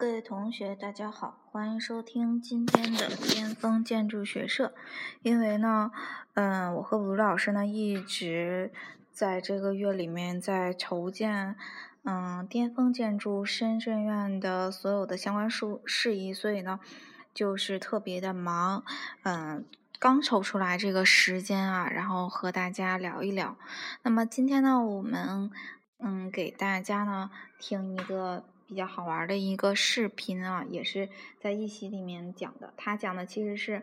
各位同学，大家好，欢迎收听今天的巅峰建筑学社。因为呢，嗯，我和吴老师呢一直在这个月里面在筹建，嗯，巅峰建筑深圳院的所有的相关事事宜，所以呢，就是特别的忙，嗯，刚抽出来这个时间啊，然后和大家聊一聊。那么今天呢，我们嗯给大家呢听一个。比较好玩的一个视频啊，也是在一期里面讲的。他讲的其实是，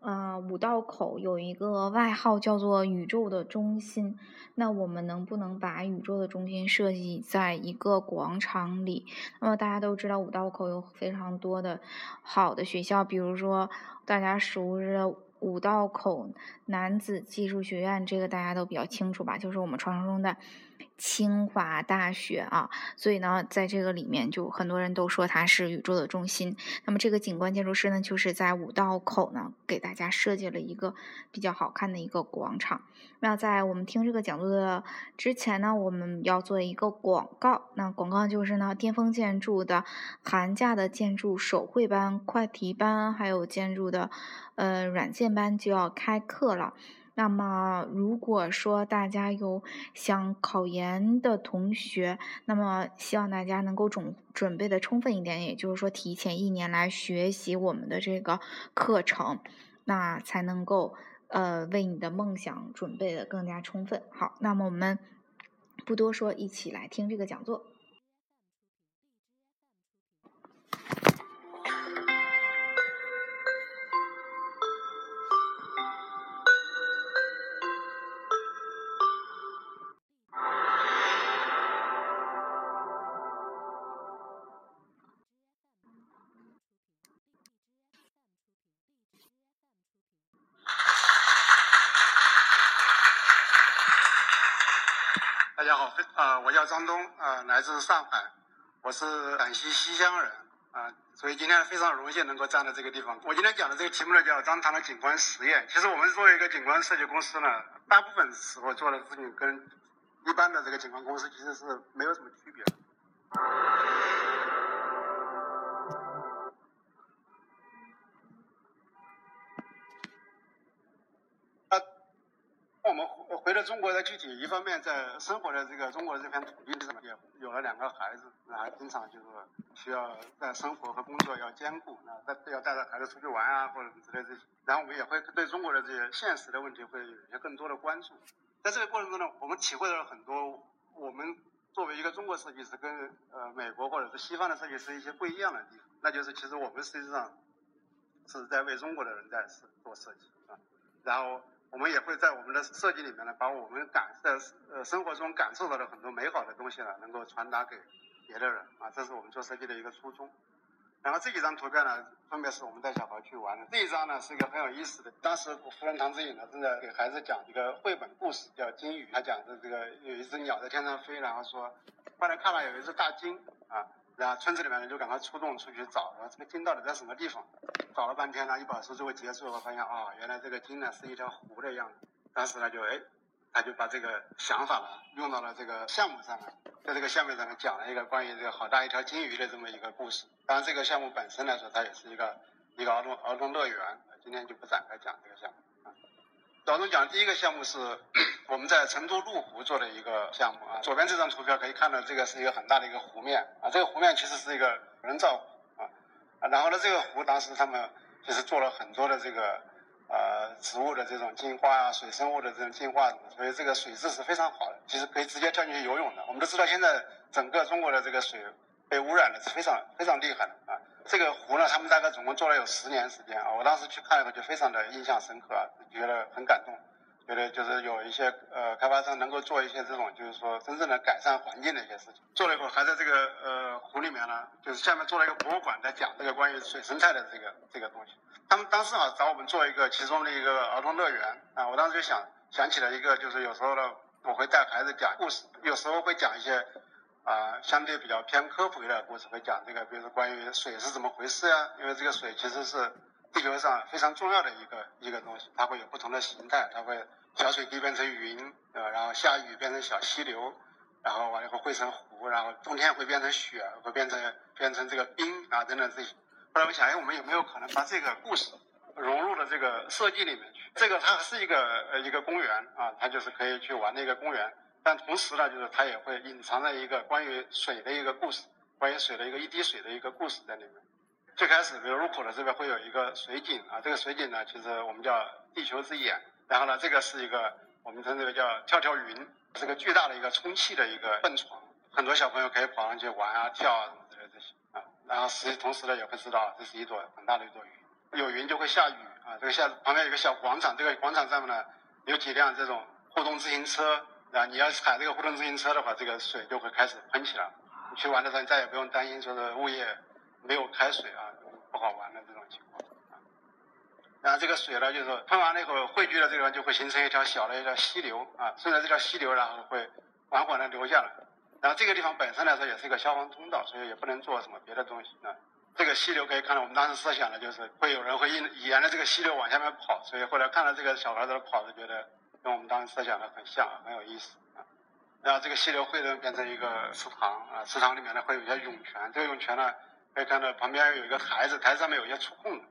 呃，五道口有一个外号叫做“宇宙的中心”。那我们能不能把宇宙的中心设计在一个广场里？那么大家都知道五道口有非常多的好的学校，比如说大家熟知的五道口男子技术学院，这个大家都比较清楚吧？就是我们传说中的。清华大学啊，所以呢，在这个里面就很多人都说它是宇宙的中心。那么这个景观建筑师呢，就是在五道口呢，给大家设计了一个比较好看的一个广场。那在我们听这个讲座的之前呢，我们要做一个广告。那广告就是呢，巅峰建筑的寒假的建筑手绘班、快题班，还有建筑的呃软件班就要开课了。那么，如果说大家有想考研的同学，那么希望大家能够准准备的充分一点，也就是说提前一年来学习我们的这个课程，那才能够呃为你的梦想准备的更加充分。好，那么我们不多说，一起来听这个讲座。啊，我叫张东啊，来自上海，我是陕西西乡人啊，所以今天非常荣幸能够站在这个地方。我今天讲的这个题目呢，叫张唐的景观实验。其实我们作为一个景观设计公司呢，大部分时候做的事情跟一般的这个景观公司其实是没有什么区别。我们回回到中国的具体一方面，在生活的这个中国这片土地上，也有了两个孩子，然后经常就是需要在生活和工作要兼顾，那带要带着孩子出去玩啊，或者什么之类这些。然后我们也会对中国的这些现实的问题会有一些更多的关注。在这个过程中呢，我们体会到了很多我们作为一个中国设计师跟呃美国或者是西方的设计师一些不一样的地方，那就是其实我们实际上是在为中国的人在做设计啊，然后。我们也会在我们的设计里面呢，把我们感在呃生活中感受到的很多美好的东西呢，能够传达给别的人啊，这是我们做设计的一个初衷。然后这几张图片呢，分别是我们带小孩去玩的。这一张呢是一个很有意思的，当时夫人唐之颖呢正在给孩子讲一个绘本故事，叫《金鱼》，他讲的这个有一只鸟在天上飞，然后说，后来看了有一只大鲸啊。然后村子里面人就赶快出动出去找，说这个鲸到底在什么地方？找了半天呢，一本书最后结束了，发现啊，原来这个金呢是一条湖的样子。当时呢就哎，他就把这个想法呢用到了这个项目上了，在这个项目上面讲了一个关于这个好大一条金鱼的这么一个故事。当然这个项目本身来说，它也是一个一个儿童儿童乐园，今天就不展开讲这个项目。老钟讲第一个项目是 我们在成都麓湖做的一个项目啊。左边这张图片可以看到，这个是一个很大的一个湖面啊。这个湖面其实是一个人造湖。然后呢，这个湖当时他们就是做了很多的这个呃植物的这种净化啊，水生物的这种净化，所以这个水质是非常好的，其实可以直接跳进去游泳的。我们都知道现在整个中国的这个水被污染的是非常非常厉害的啊。这个湖呢，他们大概总共做了有十年时间啊。我当时去看以后就非常的印象深刻啊，觉得很感动，觉得就是有一些呃开发商能够做一些这种就是说真正的改善环境的一些事情。做了以后还在这个呃湖里面呢，就是下面做了一个博物馆，在讲这个关于水生态的这个这个东西。他们当时啊找我们做一个其中的一个儿童乐园啊，我当时就想想起了一个，就是有时候呢我会带孩子讲故事，有时候会讲一些。啊，相对比较偏科普一点的故事会讲这个，比如说关于水是怎么回事呀？因为这个水其实是地球上非常重要的一个一个东西，它会有不同的形态，它会小水滴变成云，呃，然后下雨变成小溪流，然后完了以后汇成湖，然后冬天会变成雪，会变成变成这个冰啊等等这些。后来我想，哎，我们有没有可能把这个故事融入了这个设计里面去？这个它是一个呃一个公园啊，它就是可以去玩的一个公园，但同时呢，就是它也会隐藏着一个关于水的一个故事，关于水的一个一滴水的一个故事在里面。最开始，比如入口的这边会有一个水井啊，这个水井呢，其实我们叫地球之眼。然后呢，这个是一个我们称这个叫跳跳云，是个巨大的一个充气的一个蹦床，很多小朋友可以跑上去玩啊、跳啊什么之类这些啊。然后实际同时呢，也会知道这是一朵很大的一朵云，有云就会下雨啊。这个下旁边有个小广场，这个广场上面呢有几辆这种互动自行车啊。你要踩这个互动自行车的话，这个水就会开始喷起来。你去玩的时候，你再也不用担心说是物业没有开水啊，不好玩了。然后这个水呢，就是喷完了以后汇聚的这个地方就会形成一条小的一条溪流啊，顺着这条溪流，然后会缓缓的流下来。然后这个地方本身来说也是一个消防通道，所以也不能做什么别的东西啊。这个溪流可以看到，我们当时设想的就是会有人会沿沿着这个溪流往下面跑，所以后来看到这个小孩子跑就，觉得跟我们当时设想的很像，很有意思啊。然后这个溪流汇成变成一个池塘啊，池塘里面呢会有一些涌泉，这个涌泉呢可以看到旁边有一个台子，台子上面有一些触控的。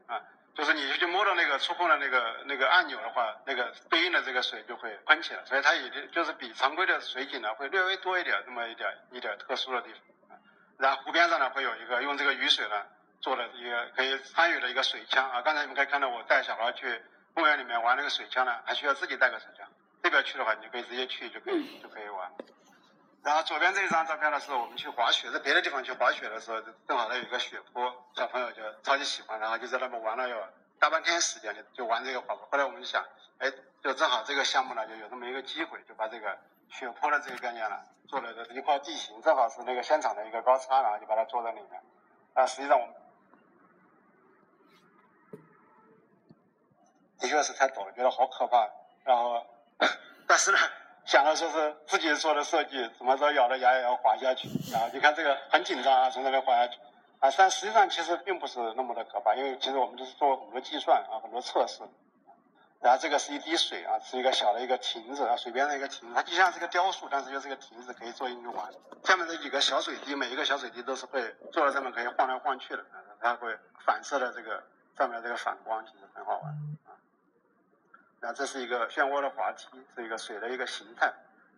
就是你去摸到那个触控的那个那个按钮的话，那个对应的这个水就会喷起来，所以它也就就是比常规的水井呢会略微多一点，这么一点一点特殊的地方。然后湖边上呢会有一个用这个雨水呢做的一个可以参与的一个水枪啊。刚才你们可以看到我带小孩去公园里面玩那个水枪呢，还需要自己带个水枪。这边去的话，你可以直接去就可以就可以玩。然后左边这一张照片呢，是我们去滑雪，在别的地方去滑雪的时候，正好那有一个雪坡，小朋友就超级喜欢，然后就在那边玩了有大半天时间，就就玩这个滑坡。后来我们就想，哎，就正好这个项目呢，就有这么一个机会，就把这个雪坡的这个概念呢，做了这一块地形，正好是那个现场的一个高差，然后就把它做在里面。啊，实际上我们的确是太陡了，觉得好可怕。然后，但是呢。想着说是自己做的设计，怎么着咬着牙也要滑下去啊！你看这个很紧张啊，从这边滑下去啊。但实际上其实并不是那么的可怕，因为其实我们就是做了很多计算啊，很多测试。然后这个是一滴水啊，是一个小的一个亭子啊，水边的一个亭子，它就像是个雕塑，但是又是个亭子，可以做应用玩。下面这几个小水滴，每一个小水滴都是会坐在上面可以晃来晃去的，它会反射的这个上面这个反光，其实很好玩。啊然后这是一个漩涡的滑梯，是一个水的一个形态。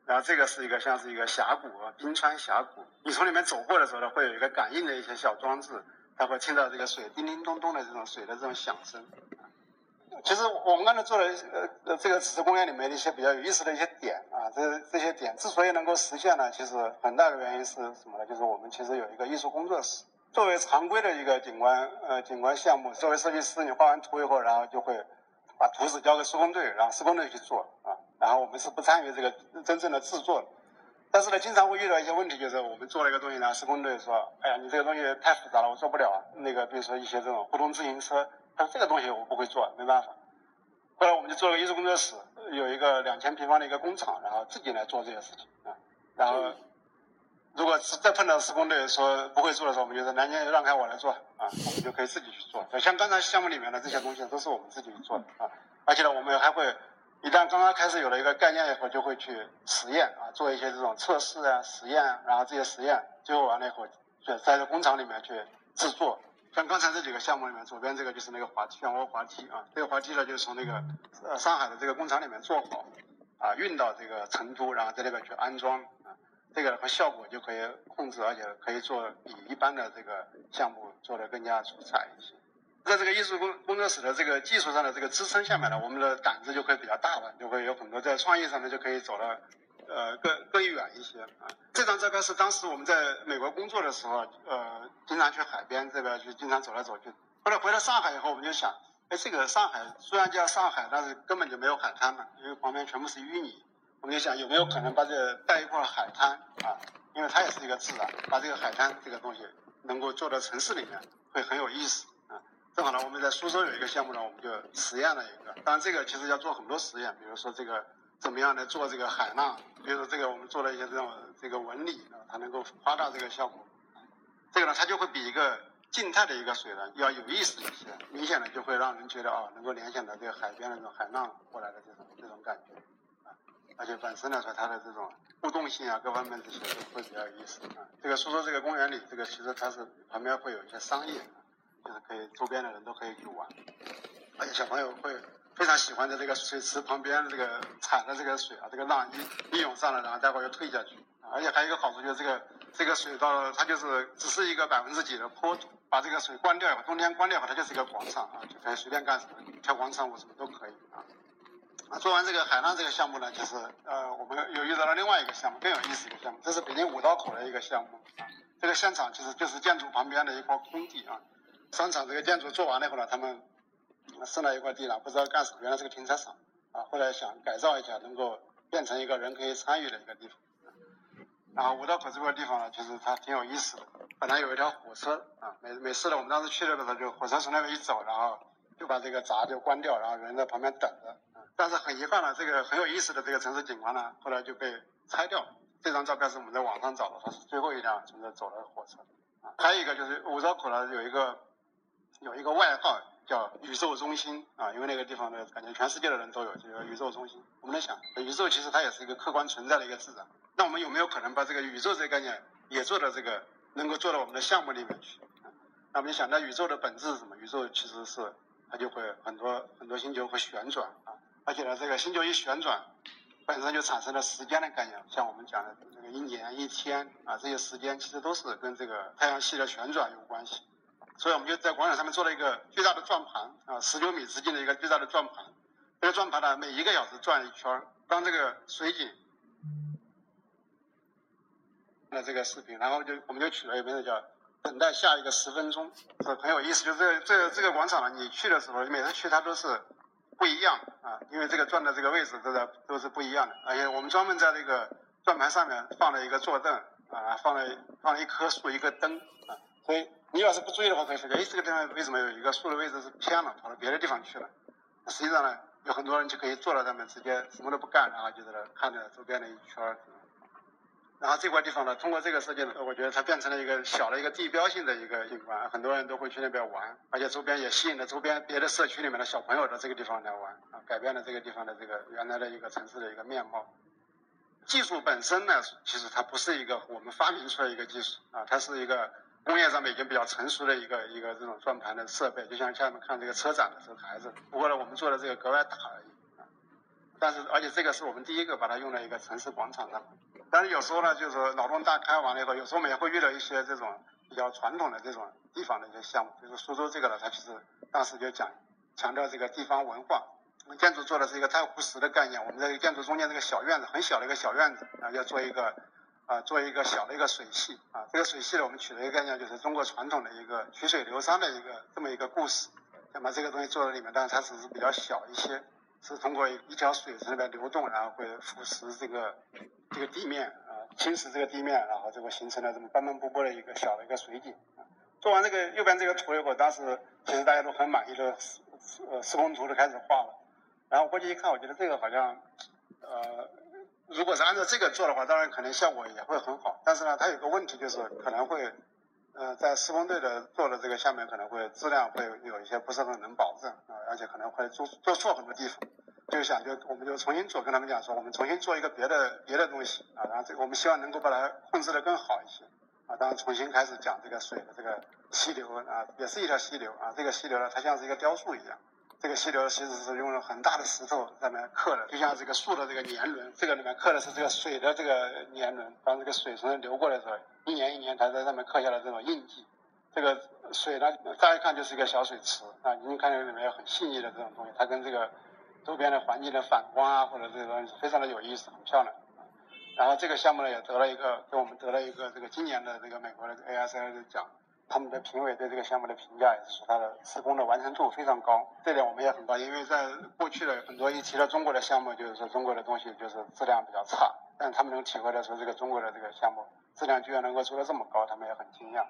然后这个是一个像是一个峡谷啊，冰川峡谷。你从里面走过的时候呢，会有一个感应的一些小装置，它会听到这个水叮叮咚咚的这种水的这种响声。其实我们刚才做的呃这个紫石公园里面的一些比较有意思的一些点啊，这这些点之所以能够实现呢，其实很大的原因是什么呢？就是我们其实有一个艺术工作室，作为常规的一个景观呃景观项目，作为设计师，你画完图以后，然后就会。把图纸交给施工队，让施工队去做啊。然后我们是不参与这个真正的制作的。但是呢，经常会遇到一些问题，就是我们做了一个东西呢，施工队说：“哎呀，你这个东西太复杂了，我做不了。”那个比如说一些这种互动自行车，他说这个东西我不会做，没办法。后来我们就做了艺术工作室，有一个两千平方的一个工厂，然后自己来做这些事情啊。然后。如果是再碰到施工队说不会做的时候，我们就说南京让开我来做啊，我们就可以自己去做。像刚才项目里面的这些东西都是我们自己做的啊，而且呢，我们还会一旦刚刚开始有了一个概念以后，就会去实验啊，做一些这种测试啊、实验，然后这些实验最后完了以后，就在工厂里面去制作。像刚才这几个项目里面，左边这个就是那个滑梯，漩涡滑梯啊，这个滑梯呢就是从那个呃上海的这个工厂里面做好啊，运到这个成都，然后在那边去安装。这个的话效果就可以控制，而且可以做比一般的这个项目做的更加出彩一些。在这个艺术工工作室的这个技术上的这个支撑下面呢，我们的胆子就会比较大了，就会有很多在创意上面就可以走得呃更更远一些啊。这张照片是当时我们在美国工作的时候，呃，经常去海边这边去，经常走来走去。后来回到上海以后，我们就想，哎，这个上海虽然叫上海，但是根本就没有海滩嘛，因为旁边全部是淤泥。我们就想有没有可能把这带一块海滩啊，因为它也是一个自然，把这个海滩这个东西能够做到城市里面会很有意思啊。正好呢，我们在苏州有一个项目呢，我们就实验了一个。当然这个其实要做很多实验，比如说这个怎么样来做这个海浪，比如说这个我们做了一些这种这个纹理啊，它能够夸大这个效果。这个呢，它就会比一个静态的一个水呢要有意思一些，明显的就会让人觉得啊，能够联想到这个海边的那种海浪过来的这种这种感觉。而且本身来说，它的这种互动性啊，各方面这些都会比较有意思啊。这个苏州这个公园里，这个其实它是旁边会有一些商业，就是可以周边的人都可以去玩，而且小朋友会非常喜欢在这个水池旁边这个踩的这个水啊，这个浪一一涌上来，然后待会儿又退下去，而且还有一个好处就是这个这个水到了它就是只是一个百分之几的坡度，把这个水关掉以后，冬天关掉以后，它就是一个广场啊，就可以随便干什么，跳广场舞什么都可以啊。做完这个海浪这个项目呢，就是呃，我们又遇到了另外一个项目，更有意思的项目。这是北京五道口的一个项目啊。这个现场其实就是建筑旁边的一块空地啊。商场这个建筑做完了以后呢，他们剩了一块地了，不知道干什么，原来是个停车场啊。后来想改造一下，能够变成一个人可以参与的一个地方。然后五道口这块地方呢，其实它挺有意思的。本来有一条火车啊，每每次呢，我们当时去的时候，就火车从那边一走，然后就把这个闸就关掉，然后人在旁边等着。但是很遗憾呢，这个很有意思的这个城市景观呢，后来就被拆掉。这张照片是我们在网上找的，它是最后一辆从这走的火车。还有一个就是五道口呢有一个有一个外号叫宇宙中心啊，因为那个地方呢感觉全世界的人都有这个宇宙中心。我们在想，宇宙其实它也是一个客观存在的一个自然。那我们有没有可能把这个宇宙这个概念也做到这个能够做到我们的项目里面去？那我们就想，到宇宙的本质是什么？宇宙其实是它就会很多很多星球会旋转。而且呢，这个星球一旋转，本身就产生了时间的概念。像我们讲的这个一年、一天啊，这些时间其实都是跟这个太阳系的旋转有关系。所以我们就在广场上面做了一个巨大的转盘啊，十九米直径的一个巨大的转盘。这个转盘呢，每一个小时转一圈。当这个水井，那这个视频，然后就我们就取了一个名字叫“等待下一个十分钟”，是很有意思。就这这这个广场呢，你去的时候，你每次去它都是。不一样啊，因为这个转的这个位置都在都是不一样的，而且我们专门在这个转盘上面放了一个坐凳啊，放了放了一棵树，一个灯啊，所以你要是不注意的话，可以发现，哎，这个地方为什么有一个树的位置是偏了，跑到别的地方去了？实际上呢，有很多人就可以坐在上面，直接什么都不干，然后就在那看着周边的一圈。然后这块地方呢，通过这个设计呢，我觉得它变成了一个小的一个地标性的一个景观，很多人都会去那边玩，而且周边也吸引了周边别的社区里面的小朋友到这个地方来玩，啊，改变了这个地方的这个原来的一个城市的一个面貌。技术本身呢，其实它不是一个我们发明出来一个技术，啊，它是一个工业上面已经比较成熟的一个一个这种转盘的设备，就像下面看这个车展的时候台子，不过呢，我们做的这个格外大而已。但是，而且这个是我们第一个把它用在一个城市广场上。但是有时候呢，就是脑洞大开完了以后，有时候我们也会遇到一些这种比较传统的这种地方的一些项目。比如苏州这个呢，它其实当时就讲强调这个地方文化。我们建筑做的是一个太湖石的概念。我们在建筑中间这个小院子，很小的一个小院子啊，要做一个啊，做一个小的一个水系啊。这个水系呢，我们取了一个概念，就是中国传统的一个曲水流觞的一个这么一个故事。想把这个东西做在里面，但是它只是比较小一些。是通过一条水在那边流动，然后会腐蚀这个这个地面啊，侵蚀这个地面，然后就会形成了这么斑斑驳驳的一个小的一个水井。做完这个右边这个图以后，当时其实大家都很满意的施呃施工图都开始画了。然后过去一看，我觉得这个好像呃，如果是按照这个做的话，当然可能效果也会很好。但是呢，它有个问题就是可能会呃在施工队的做的这个下面可能会质量会有一些不是很能保证啊，而且可能会做做错很多地方。就想就我们就重新做，跟他们讲说，我们重新做一个别的别的东西啊，然后这个我们希望能够把它控制的更好一些啊，当然重新开始讲这个水的这个溪流啊，也是一条溪流啊，这个溪流呢，它像是一个雕塑一样，这个溪流其实是用了很大的石头上面刻的，就像这个树的这个年轮，这个里面刻的是这个水的这个年轮，当这个水从流过来的时候，一年一年它在上面刻下了这种印记，这个水呢，乍一看就是一个小水池啊，你看见里面有很细腻的这种东西，它跟这个。周边的环境的反光啊，或者这些东西非常的有意思，很漂亮。然后这个项目呢也得了一个，给我们得了一个这个今年的这个美国的 ASI 的奖。他们的评委对这个项目的评价也是说它的施工的完成度非常高，这点我们也很高兴。因为在过去的很多一提到中国的项目，就是说中国的东西就是质量比较差，但他们能体会到说这个中国的这个项目质量居然能够做得这么高，他们也很惊讶。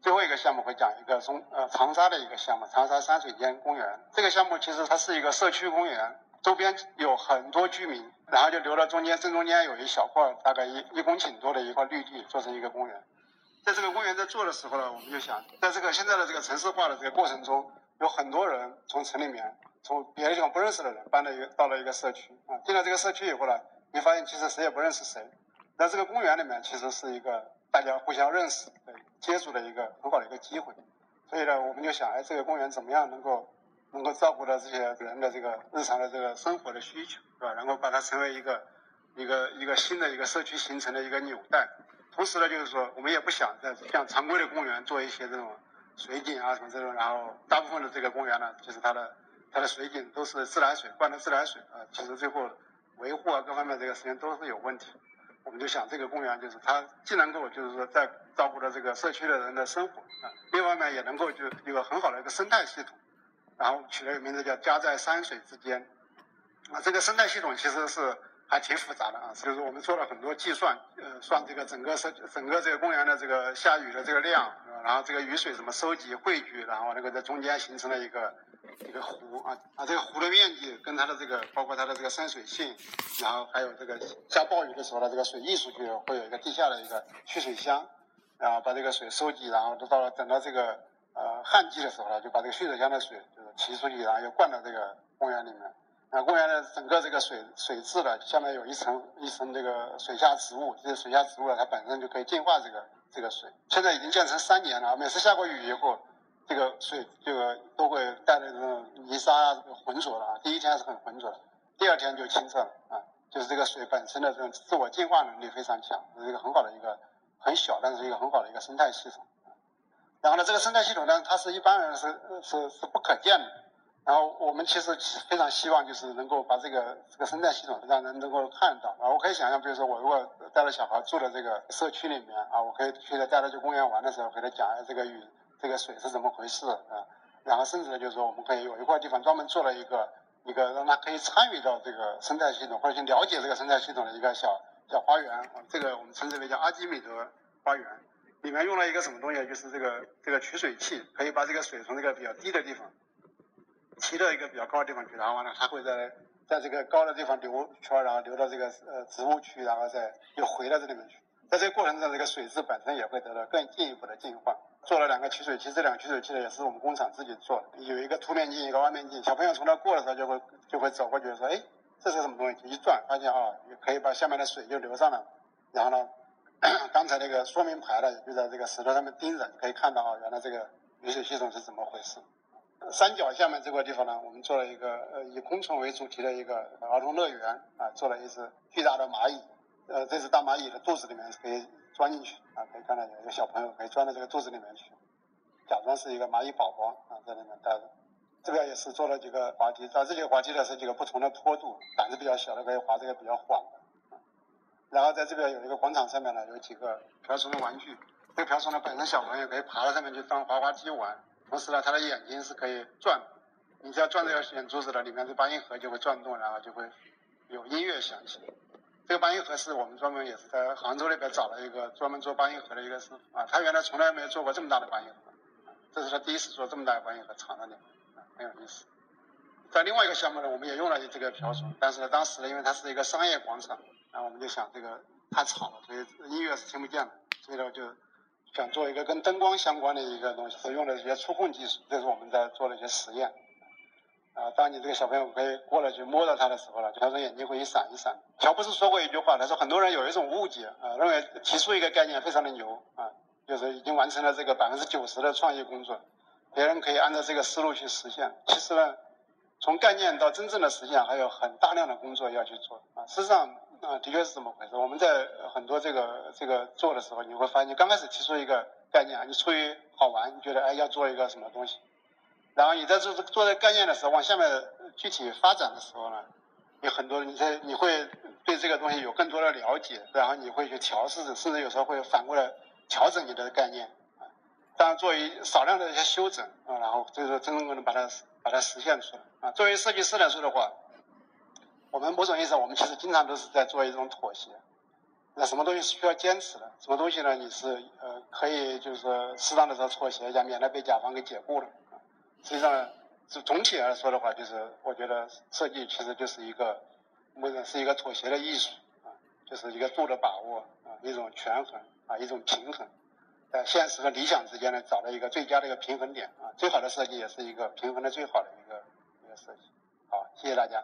最后一个项目会讲一个中呃长沙的一个项目，长沙山水间公园。这个项目其实它是一个社区公园，周边有很多居民，然后就留到中间，正中间有一小块大概一一公顷多的一块绿地，做成一个公园。在这个公园在做的时候呢，我们就想，在这个现在的这个城市化的这个过程中，有很多人从城里面，从别的地方不认识的人搬了一个到了一个社区啊，进了这个社区以后呢，你发现其实谁也不认识谁。在这个公园里面，其实是一个大家互相认识、的、接触的一个很好的一个机会。所以呢，我们就想，哎，这个公园怎么样能够能够照顾到这些人的这个日常的这个生活的需求，是吧？然后把它成为一个一个一个新的一个社区形成的一个纽带。同时呢，就是说，我们也不想在像常规的公园做一些这种水景啊什么这种，然后大部分的这个公园呢，其实它的它的水井都是自来水灌的自来水啊，其实最后维护啊各方面这个时间都是有问题。我们就想，这个公园就是它既能够就是说在照顾到这个社区的人的生活啊，另外呢也能够就一个很好的一个生态系统，然后取了一个名字叫“家在山水之间”。啊，这个生态系统其实是还挺复杂的啊，就是我们做了很多计算，呃，算这个整个是整个这个公园的这个下雨的这个量，然后这个雨水怎么收集汇聚，然后那个在中间形成了一个。一个湖啊啊，这个湖的面积跟它的这个，包括它的这个深水性，然后还有这个下暴雨的时候呢，这个水溢出去会有一个地下的一个蓄水箱，然后把这个水收集，然后都到了等到这个呃旱季的时候呢，就把这个蓄水箱的水就是提出去，然后又灌到这个公园里面。啊，公园的整个这个水水质呢，下面有一层一层这个水下植物，这些水下植物呢，它本身就可以净化这个这个水。现在已经建成三年了，每次下过雨以后。这个水这个都会带着这种泥沙啊，浑浊的啊。第一天是很浑浊的，第二天就清澈了啊。就是这个水本身的这种自我净化能力非常强，是一个很好的一个很小，但是一个很好的一个生态系统。然后呢，这个生态系统呢，它是一般人是是是不可见的。然后我们其实非常希望就是能够把这个这个生态系统让人能够看到啊。我可以想象，比如说我如果带着小孩住在这个社区里面啊，我可以去带他去公园玩的时候，给他讲一下这个雨。这个水是怎么回事啊？然后甚至呢，就是说我们可以有一块地方专门做了一个一个让他可以参与到这个生态系统或者去了解这个生态系统的一个小小花园啊。这个我们称之为叫阿基米德花园，里面用了一个什么东西？就是这个这个取水器，可以把这个水从这个比较低的地方提到一个比较高的地方去，然后呢，它会在在这个高的地方流圈，然后流到这个呃植物区，然后再又回到这里面去。在这个过程中，这个水质本身也会得到更进一步的净化。做了两个取水器，这两个取水器呢也是我们工厂自己做的，有一个凸面镜，一个弯面镜。小朋友从那过的时候就会就会走过去说：“哎，这是什么东西？”一转发现啊，可以把下面的水就流上来。然后呢，刚才那个说明牌呢就在这个石头上面钉着，你可以看到啊，原来这个雨水系统是怎么回事。山脚下面这块地方呢，我们做了一个呃以昆虫为主题的一个儿童乐园啊，做了一只巨大的蚂蚁。呃，这只大蚂蚁的肚子里面是可以。钻进去啊，可以看到有一个小朋友可以钻到这个肚子里面去，假装是一个蚂蚁宝宝啊，在里面待着。这边也是做了几个滑梯，在这几个滑梯呢是几个不同的坡度，胆子比较小的可以滑这个比较缓的。然后在这边有一个广场上面呢，有几个瓢虫的玩具。这个瓢虫呢本身小朋友可以爬到上面去当滑滑梯玩，同时呢它的眼睛是可以转，你只要转这个眼珠子的里面这八音盒就会转动，然后就会有音乐响起。这个八音盒是我们专门也是在杭州那边找了一个专门做八音盒的一个师傅啊，他原来从来没有做过这么大的八音盒，这是他第一次做这么大的八音盒藏在里面，很有意思。在另外一个项目呢，我们也用了这个瓢虫，但是呢，当时呢，因为它是一个商业广场，然后我们就想这个太吵了，所以音乐是听不见的，所以呢就想做一个跟灯光相关的一个东西，是用的一些触控技术，这是我们在做的一些实验。啊，当你这个小朋友可以过来去摸到它的时候呢，他说眼睛会一闪一闪。乔布斯说过一句话，他说很多人有一种误解啊，认为提出一个概念非常的牛啊，就是已经完成了这个百分之九十的创意工作，别人可以按照这个思路去实现。其实呢，从概念到真正的实现还有很大量的工作要去做啊。事实上啊，的确是这么回事。我们在很多这个这个做的时候，你会发现，你刚开始提出一个概念啊，你出于好玩，你觉得哎要做一个什么东西。然后你在做做这个概念的时候，往下面具体发展的时候呢，有很多你在你会对这个东西有更多的了解，然后你会去调试，甚至有时候会反过来调整你的概念啊。当然，作为少量的一些修整啊，然后就是真正能把它把它实现出来啊。作为设计师来说的话，我们某种意义上，我们其实经常都是在做一种妥协。那什么东西是需要坚持的？什么东西呢？你是呃可以就是适当的时候妥协一下，免得被甲方给解雇了。实际上，是总体来说的话，就是我觉得设计其实就是一个，我们是一个妥协的艺术啊，就是一个度的把握啊，一种权衡啊，一种平衡，在现实和理想之间呢，找到一个最佳的一个平衡点啊。最好的设计也是一个平衡的最好的一个一个设计。好，谢谢大家。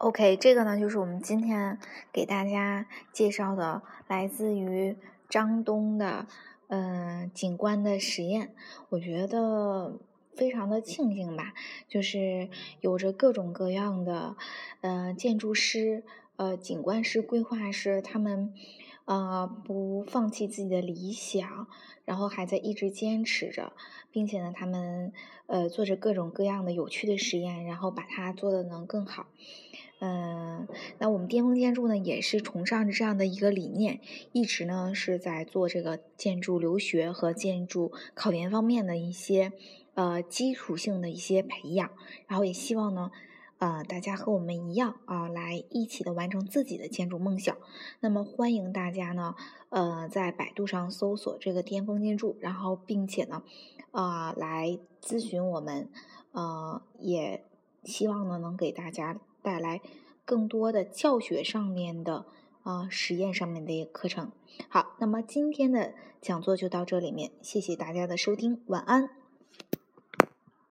OK，这个呢就是我们今天给大家介绍的，来自于张东的嗯景观的实验。我觉得非常的庆幸吧，就是有着各种各样的呃建筑师、呃景观师、规划师，他们呃不放弃自己的理想，然后还在一直坚持着，并且呢，他们呃做着各种各样的有趣的实验，然后把它做的能更好。嗯，那我们巅峰建筑呢，也是崇尚着这样的一个理念，一直呢是在做这个建筑留学和建筑考研方面的一些呃基础性的一些培养，然后也希望呢，呃大家和我们一样啊，来一起的完成自己的建筑梦想。那么欢迎大家呢，呃在百度上搜索这个巅峰建筑，然后并且呢，啊来咨询我们，呃也希望呢能给大家。带来更多的教学上面的啊实验上面的一个课程。好，那么今天的讲座就到这里面，谢谢大家的收听，晚安。